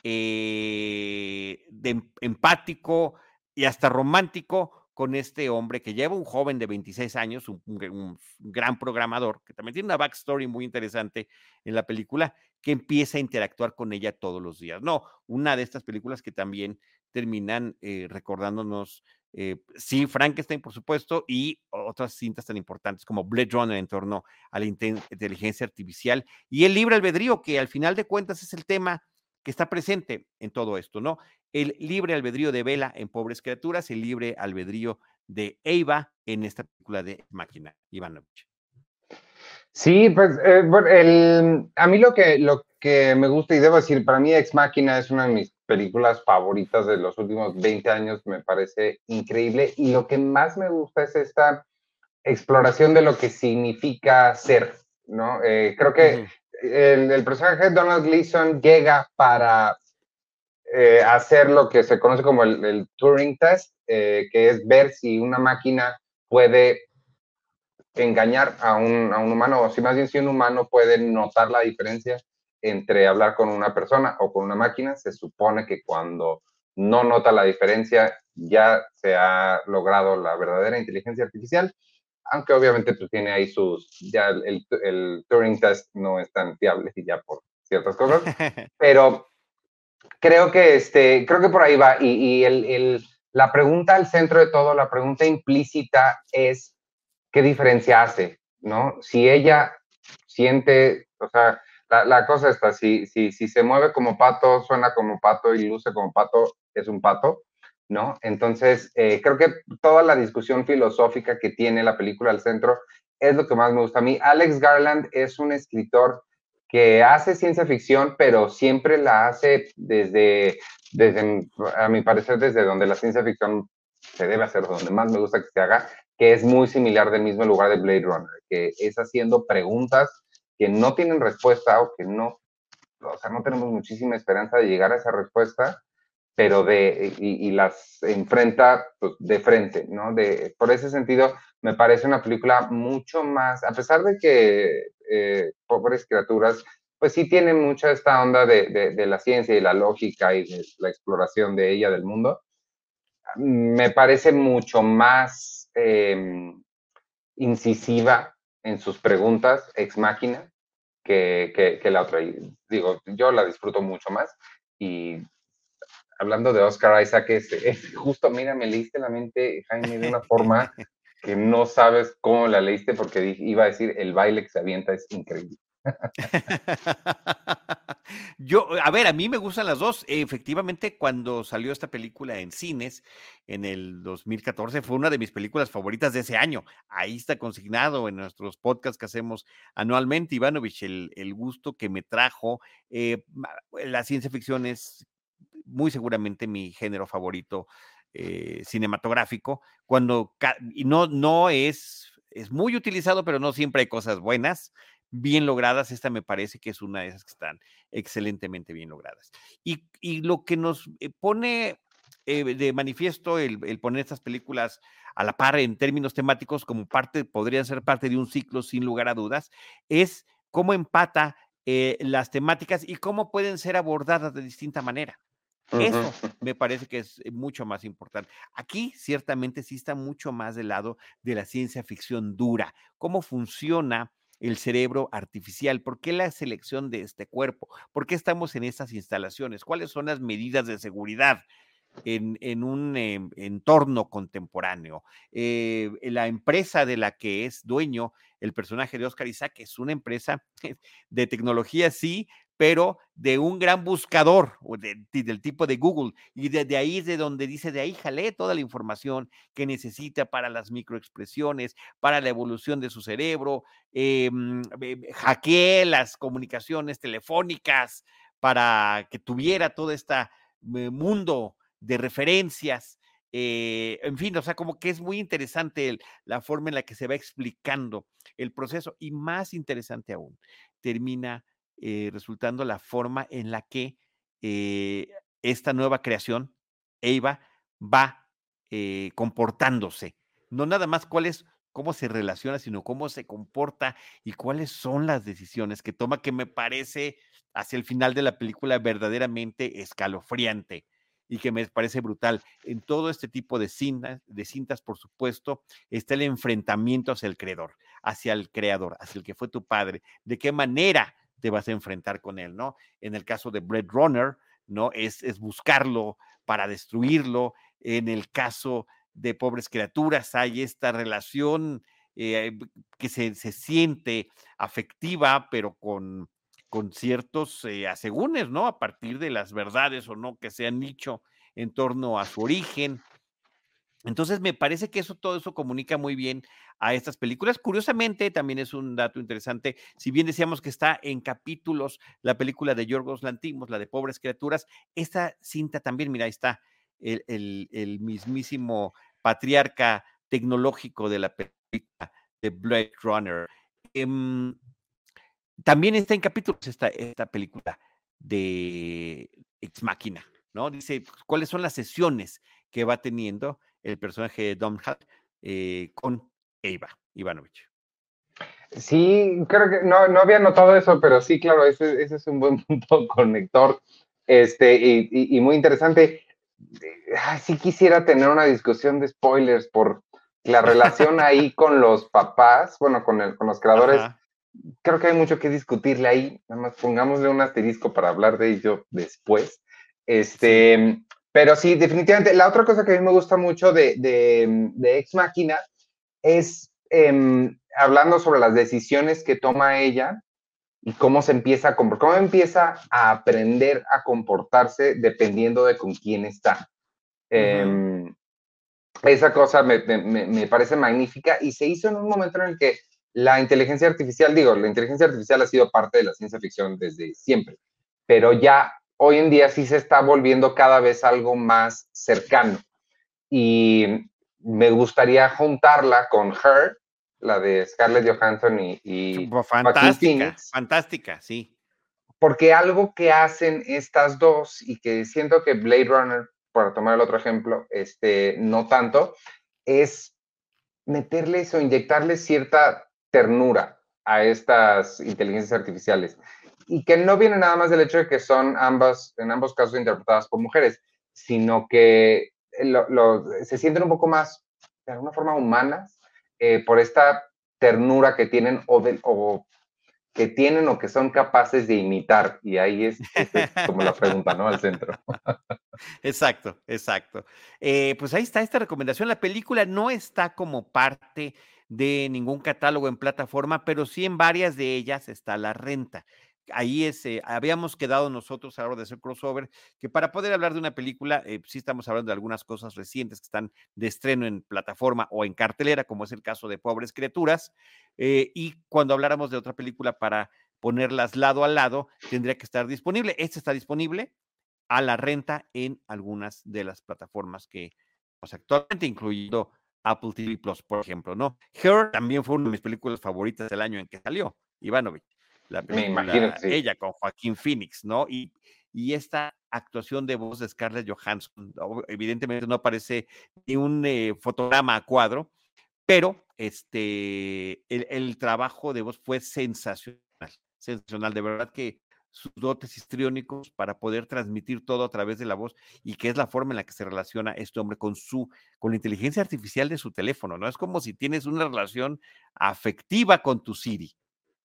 Speaker 4: eh, de, empático y hasta romántico con este hombre que lleva un joven de 26 años, un, un, gran programador, que también tiene una backstory muy interesante en la película, que empieza a interactuar con ella todos los días. No, una de estas películas que también terminan eh, recordándonos eh, sí, Frankenstein, por supuesto, y otras cintas tan importantes como Blade Runner en torno a la inteligencia artificial y el libre albedrío, que al final de cuentas es el tema que está presente en todo esto, ¿no? El libre albedrío de Vela en Pobres Criaturas, el libre albedrío de Eva en esta película de Máquina, Ivanovich.
Speaker 3: Sí, pues eh, a mí lo que me gusta y debo decir, para mí Ex Máquina es una de mis películas favoritas de los últimos 20 años, me parece increíble. Y lo que más me gusta es esta exploración de lo que significa ser, ¿no? Eh, creo que el, personaje de Donald Gleason llega para eh, hacer lo que se conoce como el, Turing Test, que es ver si una máquina puede engañar a un, a un humano, o si más bien si un humano puede notar la diferencia entre hablar con una persona o con una máquina, se supone que cuando no nota la diferencia ya se ha logrado la verdadera inteligencia artificial, aunque obviamente pues tiene ahí sus, ya el, el Turing test no es tan fiable y ya por ciertas cosas, (laughs) pero creo que, este, creo que por ahí va y, y el, el, la pregunta al centro de todo, la pregunta implícita es qué diferencia hace, ¿no? Si ella siente, o sea, la, cosa está, si, si, si se mueve como pato, suena como pato y luce como pato, es un pato, ¿no? Entonces, eh, creo que toda la discusión filosófica que tiene la película al centro es lo que más me gusta a mí. Alex Garland es un escritor que hace ciencia ficción, pero siempre la hace desde, desde, a mi parecer, desde donde la ciencia ficción se debe hacer, donde más me gusta que se haga, que es muy similar del mismo lugar de Blade Runner, que es haciendo preguntas que no tienen respuesta o que no, o sea, no tenemos muchísima esperanza de llegar a esa respuesta, pero de, y, las enfrenta pues, de frente, ¿no? De, por ese sentido, me parece una película mucho más, a pesar de que eh, Pobres Criaturas, pues sí tiene mucha esta onda de, de, la ciencia y la lógica y la exploración de ella, del mundo, me parece mucho más Em, incisiva en sus preguntas, ex máquina, que, que, la otra. digo, yo la disfruto mucho más. Y hablando de Oscar Isaac, es, justo, mira, me leíste la mente, Jaime, de una (laughs) forma que no sabes cómo la leíste, porque iba a decir, el baile que se avienta es increíble. (laughs)
Speaker 4: Yo, a ver, a mí me gustan las dos. Efectivamente, cuando salió esta película en cines en el 2014, fue una de mis películas favoritas de ese año. Ahí está consignado en nuestros podcasts que hacemos anualmente, Ivanovich, el, el gusto que me trajo. Eh, la ciencia ficción es muy seguramente mi género favorito eh, cinematográfico. Cuando, y no, no es, es muy utilizado, pero no siempre hay cosas buenas bien logradas. Esta me parece que es una de esas que están excelentemente bien logradas. Y, lo que nos eh, pone eh, de manifiesto el, poner estas películas a la par en términos temáticos como parte, podrían ser parte de un ciclo sin lugar a dudas, es cómo empata eh, las temáticas y cómo pueden ser abordadas de distinta manera. Eso me parece que es mucho más importante. Aquí ciertamente sí está mucho más del lado de la ciencia ficción dura, cómo funciona el cerebro artificial? ¿Por qué la selección de este cuerpo? ¿Por qué estamos en estas instalaciones? ¿Cuáles son las medidas de seguridad? En, un em, entorno contemporáneo. Eh, la empresa de la que es dueño el personaje de Oscar Isaac es una empresa (laughs) de tecnología, sí, pero de un gran buscador del tipo de Google. Y desde ahí es de donde dice, de ahí jalé toda la información que necesita para las microexpresiones, para la evolución de su cerebro, eh, hackeé las comunicaciones telefónicas para que tuviera todo este mundo de referencias. Eh, en fin, o sea, como que es muy interesante la forma en la que se va explicando el proceso y más interesante aún, termina eh, resultando la forma en la que eh, esta nueva creación, Eva, va eh, comportándose. No nada más cuál es, cómo se relaciona, sino cómo se comporta y cuáles son las decisiones que toma, que me parece hacia el final de la película verdaderamente escalofriante y que me parece brutal. En todo este tipo de cintas, de cintas, por supuesto, está el enfrentamiento hacia el creador, hacia el creador, hacia el que fue tu padre. De qué manera te vas a enfrentar con él, ¿no? En el caso de Blade Runner, ¿no? Es, es buscarlo para destruirlo. En el caso de Pobres Criaturas hay esta relación eh, que se, se, siente afectiva, pero con con ciertos eh, asegúnes, ¿no? A partir de las verdades o no que se han dicho en torno a su origen. Entonces, me parece que eso, todo eso comunica muy bien a estas películas. Curiosamente, también es un dato interesante, si bien decíamos que está en capítulos la película de Yorgos Lantimos, la de Pobres Criaturas, esta cinta también, mira, ahí está el, mismísimo patriarca tecnológico de la película de Blade Runner. Em, también está en capítulos esta, esta película de Ex Máquina, ¿no? Dice cuáles son las sesiones que va teniendo el personaje de Dom eh, con Eva Ivanovich.
Speaker 3: Sí, creo que no, no había notado eso, pero sí, claro, ese, ese es un buen (laughs) punto conector este, y, y, muy interesante. sí quisiera tener una discusión de spoilers por la relación ahí (laughs) con los papás, bueno, con, el, con los creadores. Creo que hay mucho que discutirle ahí. Nada más pongámosle un asterisco para hablar de ello después. Este, pero sí, definitivamente. La otra cosa que a mí me gusta mucho de, de, Ex Máquina es em, hablando sobre las decisiones que toma ella y cómo se empieza a cómo empieza a aprender a comportarse dependiendo de con quién está. Em, esa cosa me, me, me, parece magnífica y se hizo en un momento en el que la inteligencia artificial, digo, la inteligencia artificial ha sido parte de la ciencia ficción desde siempre, pero ya hoy en día sí se está volviendo cada vez algo más cercano. Y me gustaría juntarla con Her, la de Scarlett Johansson y, y
Speaker 4: fantástica, fantástica, sí.
Speaker 3: Porque algo que hacen estas dos y que siento que Blade Runner, para tomar el otro ejemplo, este, no tanto, es meterles o inyectarles cierta ternura a estas inteligencias artificiales y que no viene nada más del hecho de que son ambas, en ambos casos interpretadas por mujeres, sino que se sienten un poco más, de alguna forma, humanas eh, por esta ternura que tienen o, o que tienen o que son capaces de imitar. Y ahí es, como la pregunta, ¿no? Al centro. (laughs)
Speaker 4: Exacto, exacto. Eh, pues ahí está esta recomendación. La película no está como parte de ningún catálogo en plataforma, pero sí en varias de ellas está la renta ahí es, eh, habíamos quedado nosotros a la hora de hacer crossover, que para poder hablar de una película, eh, sí estamos hablando de algunas cosas recientes que están de estreno en plataforma o en cartelera, como es el caso de Pobres Criaturas, eh, y cuando habláramos de otra película para ponerlas lado a lado, tendría que estar disponible. Esta está disponible a la renta en algunas de las plataformas que pues, actualmente, incluyendo Apple TV Plus, por ejemplo, ¿no? Her también fue una de mis películas favoritas del año en que salió, Ivanovich la película, ella con Joaquín Phoenix, ¿no? Y, y esta actuación de voz de Scarlett Johansson, evidentemente no aparece ni un eh, fotograma a cuadro, pero este, el, el, trabajo de voz fue sensacional, sensacional, de verdad que sus dotes histriónicos para poder transmitir todo a través de la voz y que es la forma en la que se relaciona este hombre con su, con la inteligencia artificial de su teléfono, ¿no? Es como si tienes una relación afectiva con tu Siri,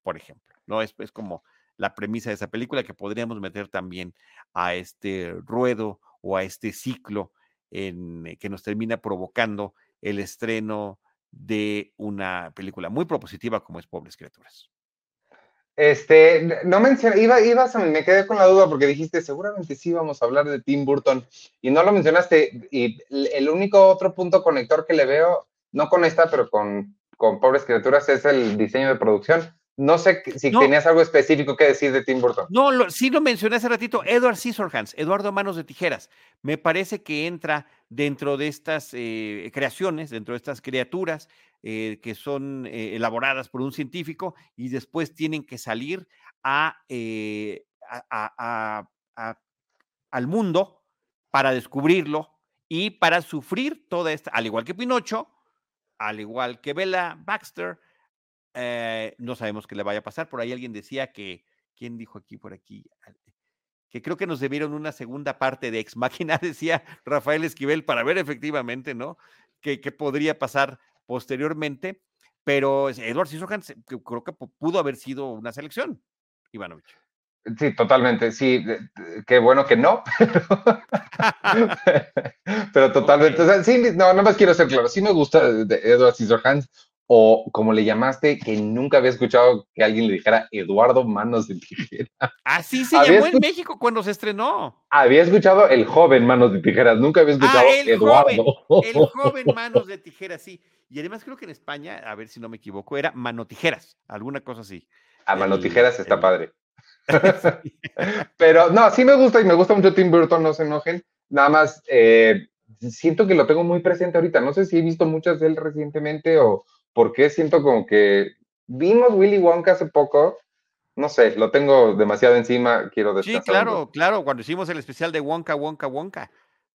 Speaker 4: por ejemplo. ¿No? Es, es como la premisa de esa película que podríamos meter también a este ruedo o a este ciclo en, eh, que nos termina provocando el estreno de una película muy propositiva como es Pobres Criaturas.
Speaker 3: Este, no mencioné, iba, ibas me quedé con la duda porque dijiste, seguramente sí vamos a hablar de Tim Burton y no lo mencionaste. Y el único otro punto conector que le veo, no con esta, pero con, con Pobres Criaturas, es el diseño de producción. No sé si tenías algo específico que decir de Tim Burton.
Speaker 4: No, lo, sí lo mencioné hace ratito, Edward Scissorhands, Eduardo Manos de Tijeras. Me parece que entra dentro de estas eh, creaciones, dentro de estas criaturas eh, que son eh, elaboradas por un científico y después tienen que salir a, al mundo para descubrirlo y para sufrir toda esta, al igual que Pinocho, al igual que Bella Baxter, eh, no sabemos qué le vaya a pasar. Por ahí alguien decía que, ¿quién dijo aquí por aquí? Que creo que nos debieron una segunda parte de Ex Máquina, (laughs) decía Rafael Esquivel, para ver efectivamente, ¿no? ¿Qué, podría pasar posteriormente? Pero Edward Scissorhands creo que pudo haber sido una selección, Ivanovich.
Speaker 3: Sí, totalmente, sí, qué bueno que no, (laughs) pero (laughs) totalmente, sí, no, nada más quiero ser claro, sí me gusta de Edward Scissorhands, o como le llamaste, que nunca había escuchado que alguien le dijera Eduardo Manos de Tijera. (laughs)
Speaker 4: Así se
Speaker 3: Había
Speaker 4: llamó en México cuando se estrenó.
Speaker 3: Había escuchado el joven Manos de Tijeras, nunca había escuchado
Speaker 4: Ah, el
Speaker 3: Eduardo.
Speaker 4: joven, el (laughs) joven Manos de Tijeras, sí. Y además creo que en España, a ver si no me equivoco, era Mano Tijeras, alguna cosa así.
Speaker 3: A Mano
Speaker 4: el-
Speaker 3: Tijeras está
Speaker 4: el-
Speaker 3: padre. (laughs) Pero no, sí me gusta y me gusta mucho Tim Burton, no se enojen. Nada más, eh, siento que lo tengo muy presente ahorita. No sé si he visto muchas de él recientemente o por qué siento como que vimos Willy Wonka hace poco. No sé, lo tengo demasiado encima, quiero
Speaker 4: Sí,
Speaker 3: descansar. un
Speaker 4: claro, claro, cuando hicimos el especial de Wonka, Wonka, Wonka,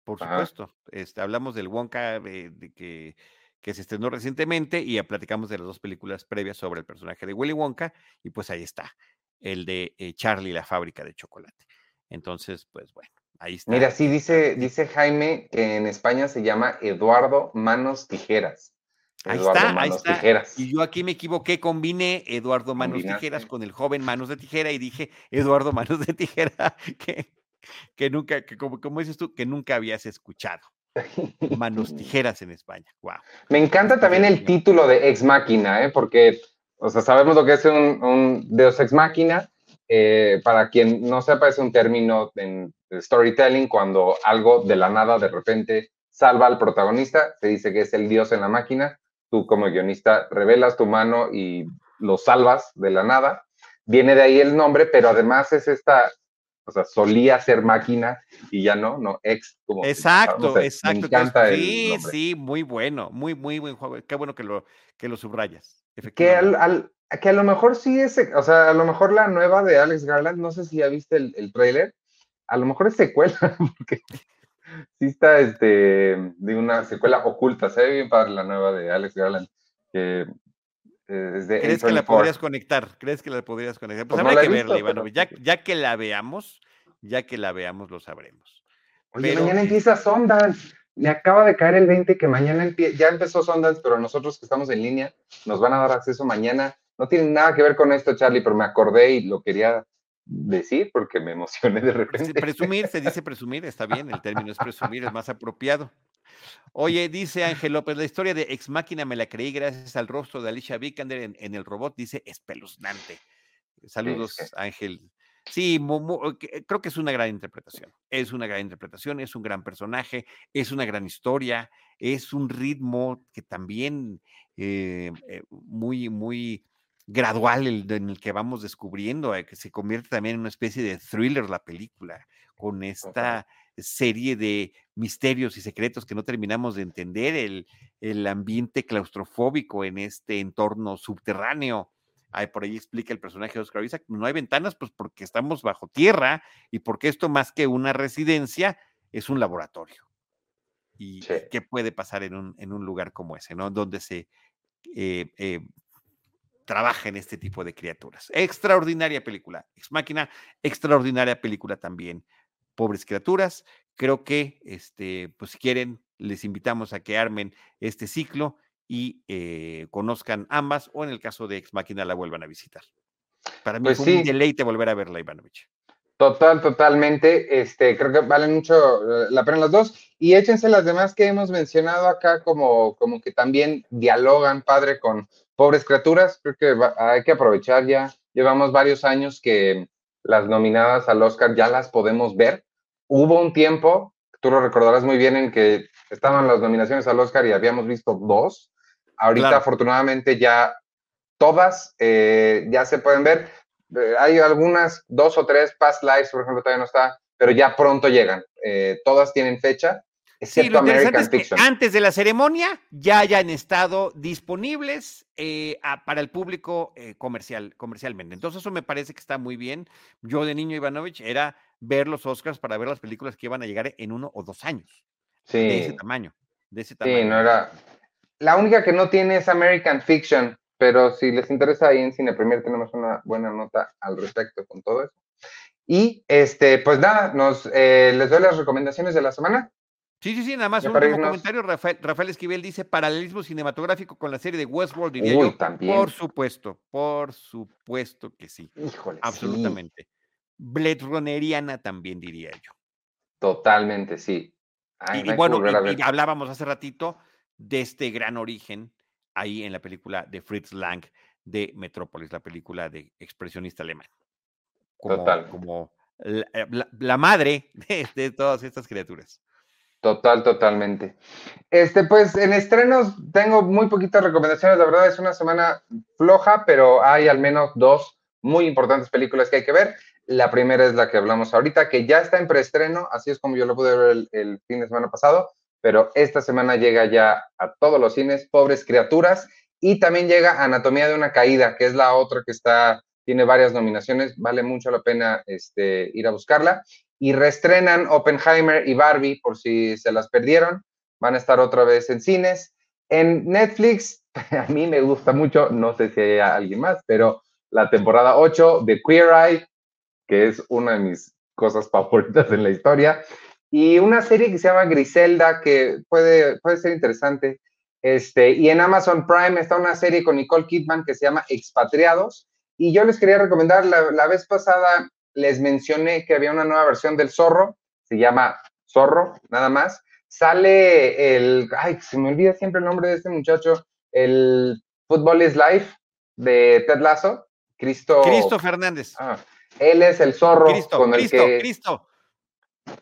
Speaker 4: por
Speaker 3: Ajá.
Speaker 4: supuesto. Este, hablamos del Wonka de, de que, que se estrenó recientemente y ya platicamos de las dos películas previas sobre el personaje de Willy Wonka y pues ahí está, el de eh, Charlie, la fábrica de chocolate. Entonces, pues bueno, ahí está.
Speaker 3: Mira, sí dice, dice Jaime que en España se llama Eduardo Manos Tijeras.
Speaker 4: Ahí
Speaker 3: Eduardo
Speaker 4: está, ahí está.
Speaker 3: Tijeras.
Speaker 4: Y yo aquí me equivoqué, combiné Eduardo Manos
Speaker 3: Combinaste.
Speaker 4: Tijeras con el joven Manos de Tijera y dije Eduardo Manos de Tijera, (laughs) que, que nunca, que como, como dices tú, que nunca habías escuchado. Manos (laughs) Tijeras en España. Wow.
Speaker 3: Me encanta también el título de Ex Máquina, ¿eh? porque, o sea, sabemos lo que es un, un Deus Ex Máquina. eh, para quien no sepa, es un término en storytelling cuando algo de la nada de repente salva al protagonista. Se dice que es el dios en la máquina. Tú como guionista revelas tu mano y lo salvas de la nada. Viene de ahí el nombre, pero además es esta, o sea, solía ser máquina y ya no, no, ex. Como,
Speaker 4: Exacto, exacto.
Speaker 3: Me encanta
Speaker 4: sí, sí, muy bueno, muy, muy buen juego. Qué bueno que lo, que lo subrayas.
Speaker 3: Que, al, al- que a lo mejor sí es, o sea, a lo mejor la nueva de Alex Garland, no sé si ya viste el, el tráiler, a lo mejor es secuela, (laughs) porque sí está este, de una secuela oculta, se ve bien padre la nueva de Alex Garland, que eh, es de
Speaker 4: ¿Crees que la
Speaker 3: A24.
Speaker 4: podrías conectar? ¿Crees que la podrías conectar? Pues,
Speaker 3: Pues no
Speaker 4: habrá
Speaker 3: he
Speaker 4: que
Speaker 3: visto,
Speaker 4: verla, Ivanovich. Ya,
Speaker 3: pero-
Speaker 4: ya que la veamos, ya que la veamos, lo sabremos.
Speaker 3: Oye,
Speaker 4: pero-
Speaker 3: mañana empieza Sundance. Me acaba de caer el 20 que mañana empie- ya empezó Sundance, pero nosotros que estamos en línea nos van a dar acceso mañana. No tiene nada que ver con esto, Charlie, pero me acordé y lo quería decir porque me emocioné de repente.
Speaker 4: Presumir, se dice (laughs) presumir, está bien, el término es presumir, es más apropiado. Oye, dice Ángel López, la historia de Ex Máquina me la creí gracias al rostro de Alicia Vikander en, en el robot, dice espeluznante. Saludos, Ángel. Sí, mu- que- creo que es una gran interpretación. Es una gran interpretación, es un gran personaje, es una gran historia, es un ritmo que también eh, eh, muy, muy gradual el, en el que vamos descubriendo, eh, que se convierte también en una especie de thriller la película, con esta serie de misterios y secretos que no terminamos de entender, el, el ambiente claustrofóbico en este entorno subterráneo. Ay, por ahí explica el personaje de Oscar Isaac, no hay ventanas, pues porque estamos bajo tierra y porque esto más que una residencia es un laboratorio. ¿Y
Speaker 3: Sí.
Speaker 4: qué puede pasar en un, en un lugar como ese, ¿no? Donde se eh, eh, trabaja en este tipo de criaturas. Extraordinaria película. Ex Máquina, extraordinaria película también. Pobres criaturas. Creo que, este, pues si quieren, les invitamos a que armen este ciclo y eh, conozcan ambas, o en el caso de Ex Máquina la vuelvan a visitar. Para mí
Speaker 3: Pues
Speaker 4: fue un
Speaker 3: sí.
Speaker 4: deleite volver a verla, Ivanovich.
Speaker 3: Total, totalmente. Este, creo que valen mucho eh, la pena las dos. Y échense las demás que hemos mencionado acá, como, como que también dialogan, padre, con pobres criaturas. Creo que va- hay que aprovechar ya. Llevamos varios años que las nominadas al Oscar ya las podemos ver. Hubo un tiempo, tú lo recordarás muy bien, en que estaban las nominaciones al Oscar y habíamos visto dos. Ahorita,
Speaker 4: Claro.
Speaker 3: afortunadamente, ya todas eh, ya se pueden ver. Eh, hay algunas, dos o tres, Past Lives, por ejemplo, todavía no está, pero ya pronto llegan. Eh, todas tienen fecha,
Speaker 4: Sí, lo interesante
Speaker 3: American
Speaker 4: es que
Speaker 3: Fiction.
Speaker 4: antes de la ceremonia ya hayan estado disponibles eh, a- para el público eh, comercial, comercialmente. Entonces eso me parece que está muy bien. Yo de niño Ivanovich era ver los Oscars para ver las películas que iban a llegar en uno o dos años. De ese
Speaker 3: Sí,
Speaker 4: tamaño. De ese
Speaker 3: sí,
Speaker 4: tamaño.
Speaker 3: no era. La única que no tiene es American Fiction, pero si les interesa ahí en Cine Premier tenemos una buena nota al respecto con todo eso. Y este, pues nada, nos eh, les doy las recomendaciones de la semana.
Speaker 4: Sí, sí, sí, nada más un último
Speaker 3: irnos.
Speaker 4: comentario. Rafael, Rafael Esquivel dice paralelismo cinematográfico con la serie de Westworld, diría
Speaker 3: Uy,
Speaker 4: yo.
Speaker 3: también.
Speaker 4: Por supuesto, por supuesto que sí.
Speaker 3: Híjole, sí,
Speaker 4: Absolutamente. Blade Runneriana también diría yo.
Speaker 3: totalmente, sí. Ay,
Speaker 4: Y, bueno, y- y hablábamos hace ratito de este gran origen ahí en la película de Fritz Lang de Metrópolis, la película de expresionista alemán. Como,
Speaker 3: Total.
Speaker 4: Como la, eh, la- la madre (laughs) de, de todas estas criaturas.
Speaker 3: Total, totalmente. Este, pues en estrenos tengo muy poquitas recomendaciones. La verdad es una semana floja, pero hay al menos dos muy importantes películas que hay que ver. La primera es la que hablamos ahorita, que ya está en preestreno, así es como yo lo pude ver el, el fin de semana pasado, pero esta semana llega ya a todos los cines, Pobres Criaturas, y también llega Anatomía de una Caída, que es la otra que está, tiene varias nominaciones, vale mucho la pena este, ir a buscarla y reestrenan Oppenheimer y Barbie por si se las perdieron. Van a estar otra vez en cines. En Netflix, (laughs) a mí me gusta mucho, no sé si hay alguien más, pero la temporada 8 de Queer Eye, que es una de mis cosas favoritas en la historia, y una serie que se llama Griselda, que puede, puede ser interesante. Este, y en Amazon Prime está una serie con Nicole Kidman que se llama Expatriados. Y yo les quería recomendar, la, la vez pasada les mencioné que había una nueva versión del Zorro, se llama Zorro, nada más. Sale el, ay, se me olvida siempre el nombre de este muchacho, el Football is Life de Ted Lasso, Cristo.
Speaker 4: Cristo Fernández.
Speaker 3: Ah, él es el zorro
Speaker 4: Cristo,
Speaker 3: con el
Speaker 4: Cristo,
Speaker 3: que
Speaker 4: Cristo.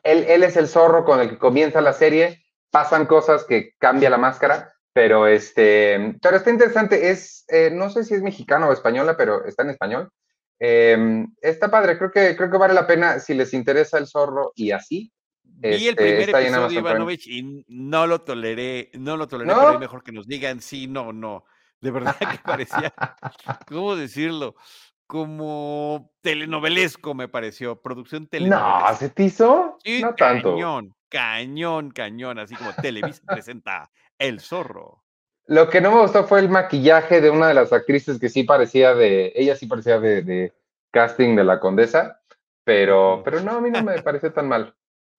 Speaker 3: él, él es el zorro con el que comienza la serie. Pasan cosas que cambia la máscara, pero este, pero está interesante. Es, eh, no sé si es mexicano o española, pero está en español. Eh, está padre, creo que, creo que vale la pena si les interesa el zorro y así.
Speaker 4: Vi el
Speaker 3: este,
Speaker 4: primer
Speaker 3: ahí en
Speaker 4: episodio,
Speaker 3: Prime.
Speaker 4: Ivanovich, y no lo toleré, no lo toleré,
Speaker 3: ¿No?
Speaker 4: pero es mejor que nos digan sí, no, no. De verdad que parecía, (laughs) ¿cómo decirlo? Como telenovelesco me pareció, producción
Speaker 3: No,
Speaker 4: telenovelesca.
Speaker 3: ¿se te hizo?
Speaker 4: Sí,
Speaker 3: no tanto.
Speaker 4: cañón, cañón, cañón, así como Televisa presenta El Zorro.
Speaker 3: Lo que no me gustó fue el maquillaje de una de las actrices que sí parecía de, ella sí parecía de, de casting de la condesa, pero, pero no, a mí no me pareció tan mal.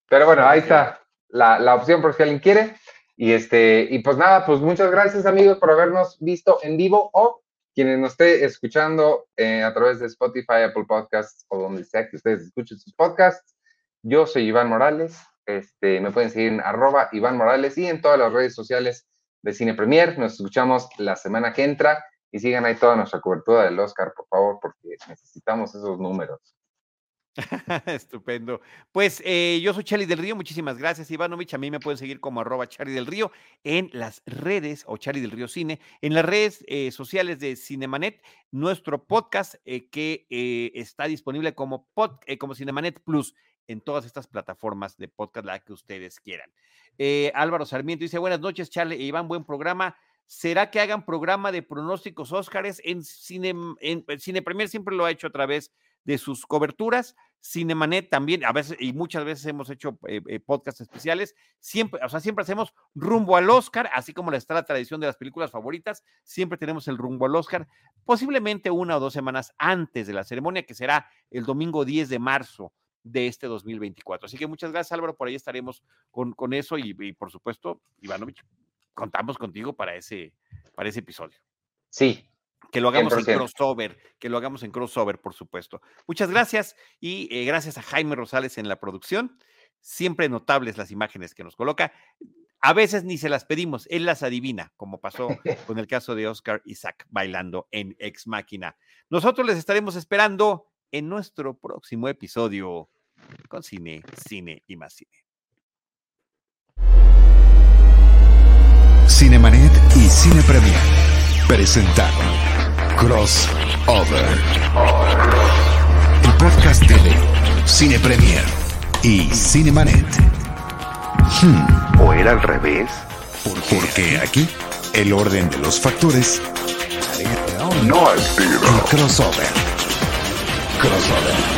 Speaker 3: Pero bueno, ahí está la, la opción por si alguien quiere. Y este, y pues nada, pues muchas gracias amigos por habernos visto en vivo o quienes nos esté escuchando eh, a través de Spotify, Apple Podcasts o donde sea que ustedes escuchen sus podcasts. Yo soy Iván Morales. Este, me pueden seguir en arroba Iván Morales y en todas las redes sociales de Cine Premier. Nos escuchamos la semana que entra y sigan ahí toda nuestra cobertura del Oscar, por favor, porque necesitamos esos números. (laughs)
Speaker 4: Estupendo. Pues eh, yo soy Charlie del Río, muchísimas gracias, Ivanovich. A mí me pueden seguir como arroba Charlie del Río en las redes, o Charlie del Río Cine, en las redes eh, sociales de Cinemanet, nuestro podcast eh, que está disponible como, pod, como Cinemanet Plus en todas estas plataformas de podcast, la que ustedes quieran. Eh, Álvaro Sarmiento dice, buenas noches, Charlie e Iván, buen programa. ¿Será que hagan programa de pronósticos Óscares en Cine, en, en Cine Premier? Siempre lo ha hecho a través de sus coberturas. Cinemanet también, a veces y muchas veces hemos hecho eh, eh, podcasts especiales, siempre, o sea, siempre hacemos rumbo al Oscar, así como está la tradición de las películas favoritas, siempre tenemos el rumbo al Oscar, posiblemente una o dos semanas antes de la ceremonia, que será el domingo 10 de marzo de este 2024. Así que muchas gracias, Álvaro, por ahí estaremos con, con eso y, y, por supuesto, Ivanovich, contamos contigo para ese, para ese episodio.
Speaker 3: Sí,
Speaker 4: que lo hagamos
Speaker 3: 100%.
Speaker 4: en crossover, que lo hagamos en crossover, por supuesto. Muchas gracias y eh, gracias a Jaime Rosales en la producción. Siempre notables las imágenes que nos coloca. A veces ni se las pedimos, él las adivina, como pasó (laughs) con el caso de Oscar Isaac bailando en Ex Máquina. Nosotros les estaremos esperando en nuestro próximo episodio con cine, cine y más cine.
Speaker 1: Cinemanet y Cine Premier presentaron Crossover. El podcast de Cine Premier y Cinemanet. Hmm,
Speaker 2: ¿O era al revés?
Speaker 1: porque aquí el orden de los factores,
Speaker 2: No tiro.
Speaker 1: el crossover. Crossover.